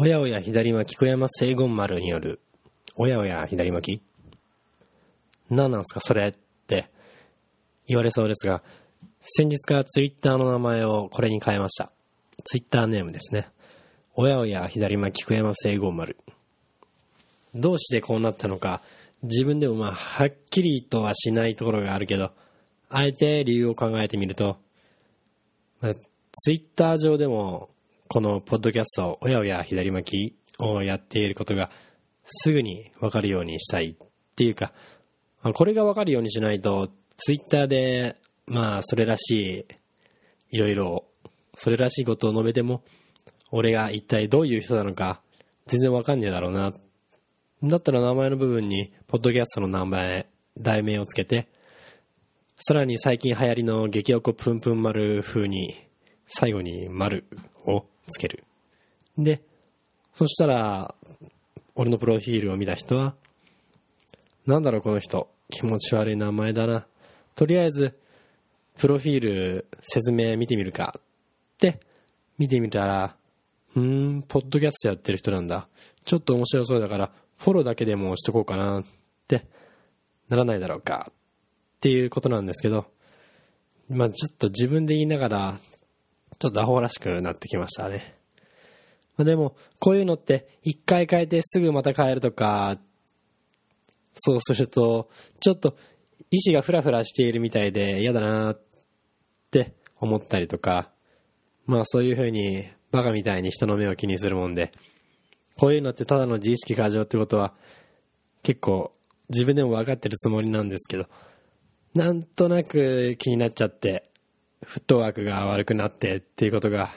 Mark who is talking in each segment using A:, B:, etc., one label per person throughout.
A: おやおや左巻き小山聖言丸による、おやおや左巻き？何なんすか？それって言われそうですが、先日からツイッターの名前をこれに変えました。ツイッターネームですね。おやおや左巻き小山聖言丸。どうしてこうなったのか、自分でもまあ、はっきりとはしないところがあるけど、あえて理由を考えてみると、まあ、ツイッター上でも、このポッドキャスト、おやおや左巻きをやっていることが、すぐにわかるようにしたいっていうか、これがわかるようにしないと、ツイッターで、まあ、それらしい、いろいろ、それらしいことを述べても、俺が一体どういう人なのか、全然わかんねえだろうな。だったら名前の部分に、ポッドキャストの名前、題名をつけて、さらに最近流行りの激おこぷんぷん丸風に、最後に丸をつける。で、そしたら、俺のプロフィールを見た人は、なんだろうこの人、気持ち悪い名前だな。とりあえず、プロフィール説明見てみるかって見てみたら、うーん、ポッドキャストやってる人なんだ。ちょっと面白そうだから、フォローだけでもしとこうかなってならないだろうかっていうことなんですけど、まあちょっと自分で言いながら、ちょっとアホらしくなってきましたね。まあ、でも、こういうのって一回変えてすぐまた変えるとか、そうすると、ちょっと意志がフラフラしているみたいで嫌だなって思ったりとか、まあそういうふうにバカみたいに人の目を気にするもんで、こういうのってただの自意識過剰ってことは結構自分でも分かってるつもりなんですけど、なんとなく気になっちゃって、フットワークが悪くなってっていうことが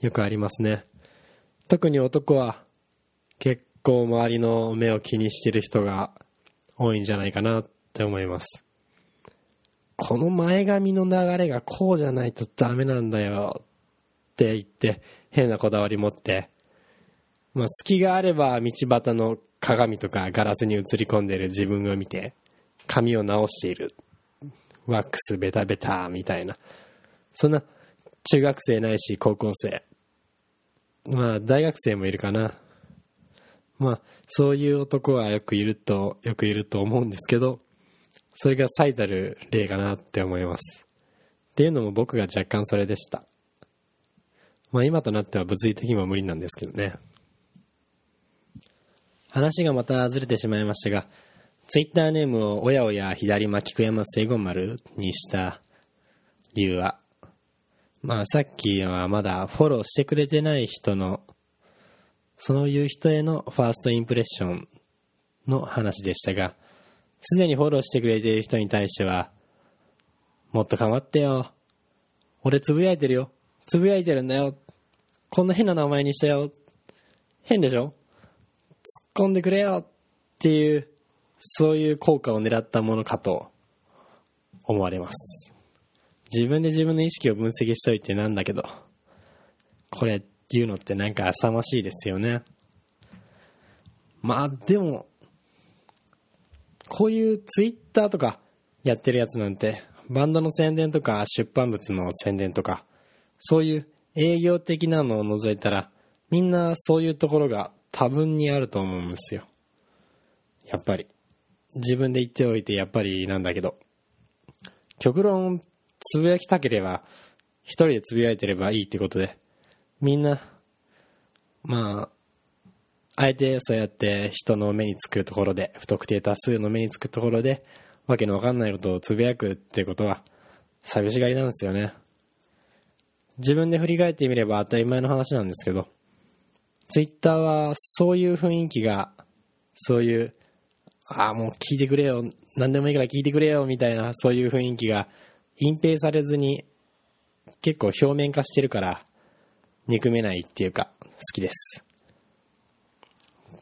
A: よくありますね。特に男は結構周りの目を気にしてる人が多いんじゃないかなって思います。この前髪の流れがこうじゃないとダメなんだよって言って変なこだわり持って、まあ、隙があれば道端の鏡とかガラスに映り込んでる自分を見て髪を直している。ワックスベタベタみたいな。そんな中学生ないし高校生。まあ大学生もいるかな。まあそういう男はよくいると、よくいると思うんですけど、それが最たる例かなって思います。っていうのも僕が若干それでした。まあ今となっては物理的にも無理なんですけどね。話がまたずれてしまいましたが、ツイッターネームをおやおや左巻く山聖言丸にした理由は、まあさっきはまだフォローしてくれてない人の、そういう人へのファーストインプレッションの話でしたが、すでにフォローしてくれている人に対しては、もっと構ってよ。俺つぶやいてるよ。つぶやいてるんだよ。こんな変な名前にしたよ。変でしょ？突っ込んでくれよっていう、そういう効果を狙ったものかと思われます。自分で自分の意識を分析しといてなんだけど、これっていうのってなんか浅ましいですよね。まあでも、こういうツイッターとかやってるやつなんて、バンドの宣伝とか出版物の宣伝とか、そういう営業的なのを除いたら、みんなそういうところが多分にあると思うんですよ。やっぱり。自分で言っておいてやっぱりなんだけど。極論、つぶやきたければ、一人でつぶやいてればいいってことで、みんな、まあ、あえてそうやって人の目につくところで、不特定多数の目につくところで、わけのわかんないことをつぶやくってことは、寂しがりなんですよね。自分で振り返ってみれば当たり前の話なんですけど、ツイッターはそういう雰囲気が、そういう、ああ、もう聞いてくれよ、何でもいいから聞いてくれよ、みたいな、そういう雰囲気が隠蔽されずに、結構表面化してるから、憎めないっていうか、好きです。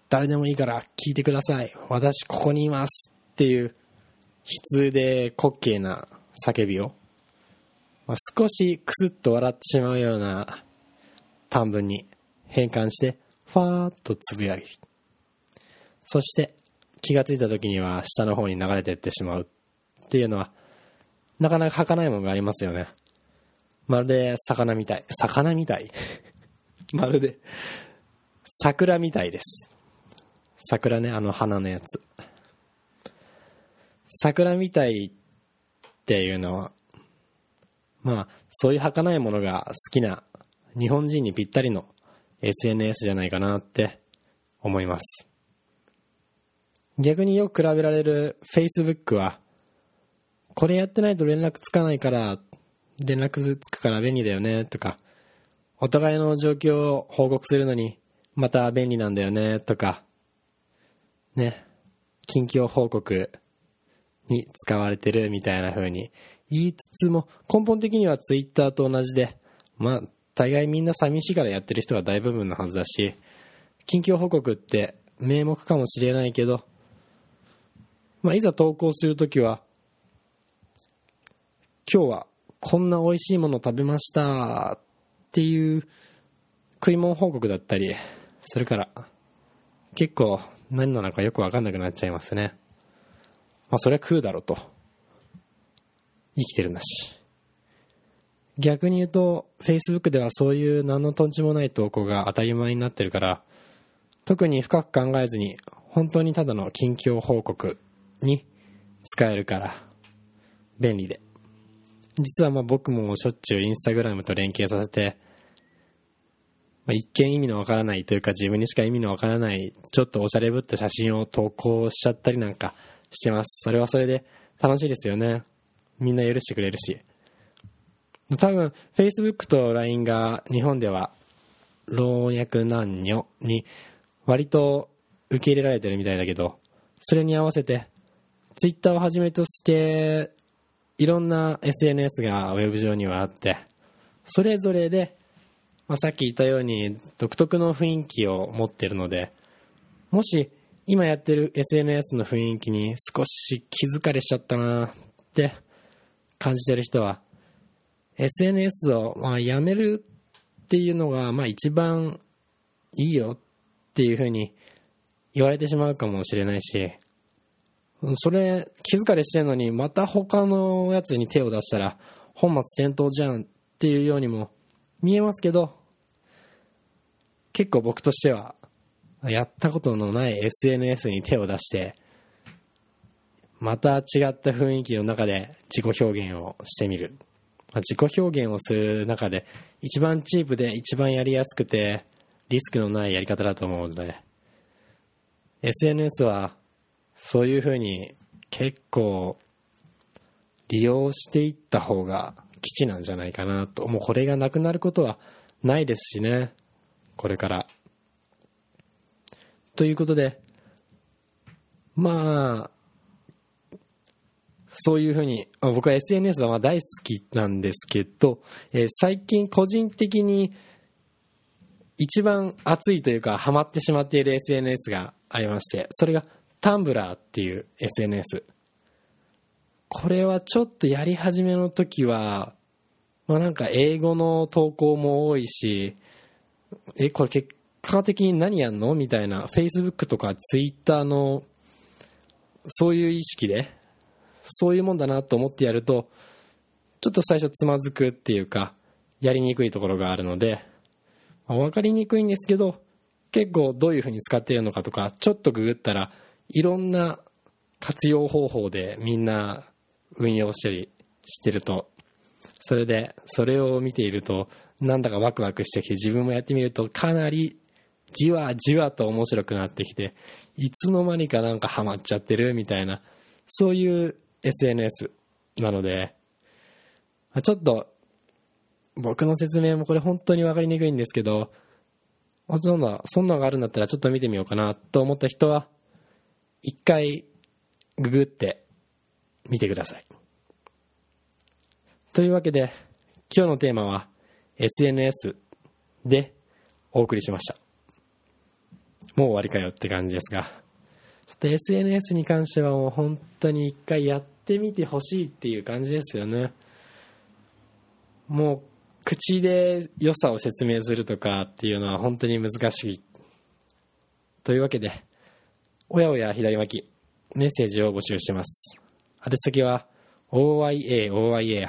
A: 誰でもいいから聞いてください。私ここにいますっていう、悲痛で滑稽な叫びを、まあ、少しクスッと笑ってしまうような短文に変換して、ファーッとつぶやき。そして気がついた時には下の方に流れていってしまうっていうのは、なかなか儚いものがありますよね。まるで魚みたい。魚みたい？まるで、桜みたいです。桜ね、あの花のやつ。桜みたいっていうのは、まあ、そういう儚いものが好きな日本人にぴったりの SNS じゃないかなって思います。逆によく比べられる Facebook は、これやってないと連絡つかないから、連絡つくから便利だよねとか、お互いの状況を報告するのに、また便利なんだよねとか、ね、近況報告に使われてるみたいな風に。言いつつも、根本的には Twitter と同じで、まあ、大概みんな寂しいからやってる人が大部分のはずだし、近況報告って名目かもしれないけど、まあ、いざ投稿するときは、今日はこんな美味しいもの食べましたっていう食い物報告だったりするから、結構何なのかよくわかんなくなっちゃいますね。まあそりゃ食うだろうと。生きてるんだし。逆に言うと、Facebook ではそういう何のとんちもない投稿が当たり前になってるから、特に深く考えずに、本当にただの近況報告に使えるから、便利で。実はまあ僕もしょっちゅうインスタグラムと連携させて、まあ、一見意味のわからないというか自分にしか意味のわからないちょっとおしゃれぶった写真を投稿しちゃったりなんかしてます。それはそれで楽しいですよね。みんな許してくれるし。多分 Facebook と LINE が日本では老若男女に割と受け入れられてるみたいだけど、それに合わせて Twitter をはじめとしていろんな SNS がウェブ上にはあって、それぞれで、まあ、さっき言ったように独特の雰囲気を持ってるので、もし今やってる SNS の雰囲気に少し気づかれしちゃったなって感じてる人は、SNS をまあやめるっていうのがまあ一番いいよっていうふうに言われてしまうかもしれないし、それ気づかれしてんのにまた他のやつに手を出したら本末転倒じゃんっていうようにも見えますけど結構僕としてはやったことのない SNS に手を出してまた違った雰囲気の中で自己表現をしてみる。自己表現をする中で一番チープで一番やりやすくてリスクのないやり方だと思うので SNS はそういうふうに結構利用していった方が基地なんじゃないかなと。もうこれがなくなることはないですしね。これから。ということで、まあ、そういうふうに、僕は SNS は大好きなんですけど、えー最近個人的に一番熱いというかハマってしまっている SNS がありまして、それがタンブラーっていう SNS。これはちょっとやり始めの時は、まあなんか英語の投稿も多いし、え、これ結果的に何やんのみたいな、Facebook とか Twitter の、そういう意識で、そういうもんだなと思ってやると、ちょっと最初つまずくっていうか、やりにくいところがあるので、わかりにくいんですけど、結構どういうふうに使っているのかとか、ちょっとググったら、いろんな活用方法でみんな運用したりしてると、それで、それを見ていると、なんだかワクワクしてきて、自分もやってみると、かなりじわじわと面白くなってきて、いつの間にかなんかハマっちゃってるみたいな、そういう SNS なので、ちょっと、僕の説明もこれ本当にわかりにくいんですけど、あそんな、そんなのがあるんだったらちょっと見てみようかなと思った人は、一回ググってみてください。というわけで、今日のテーマは SNS でお送りしました。もう終わりかよって感じですが、SNS に関してはもう本当に一回やってみてほしいっていう感じですよね。もう口で良さを説明するとかっていうのは本当に難しい。というわけで、おやおや左巻き、メッセージを募集してます。宛先は、oyaoya812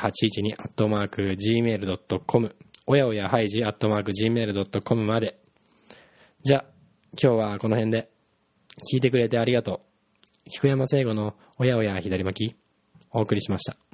A: アットマーク gmail.com、おやおやハイジアットマーク gmail.com まで。じゃあ、今日はこの辺で。聞いてくれてありがとう。菊山聖子のおやおや左巻き、お送りしました。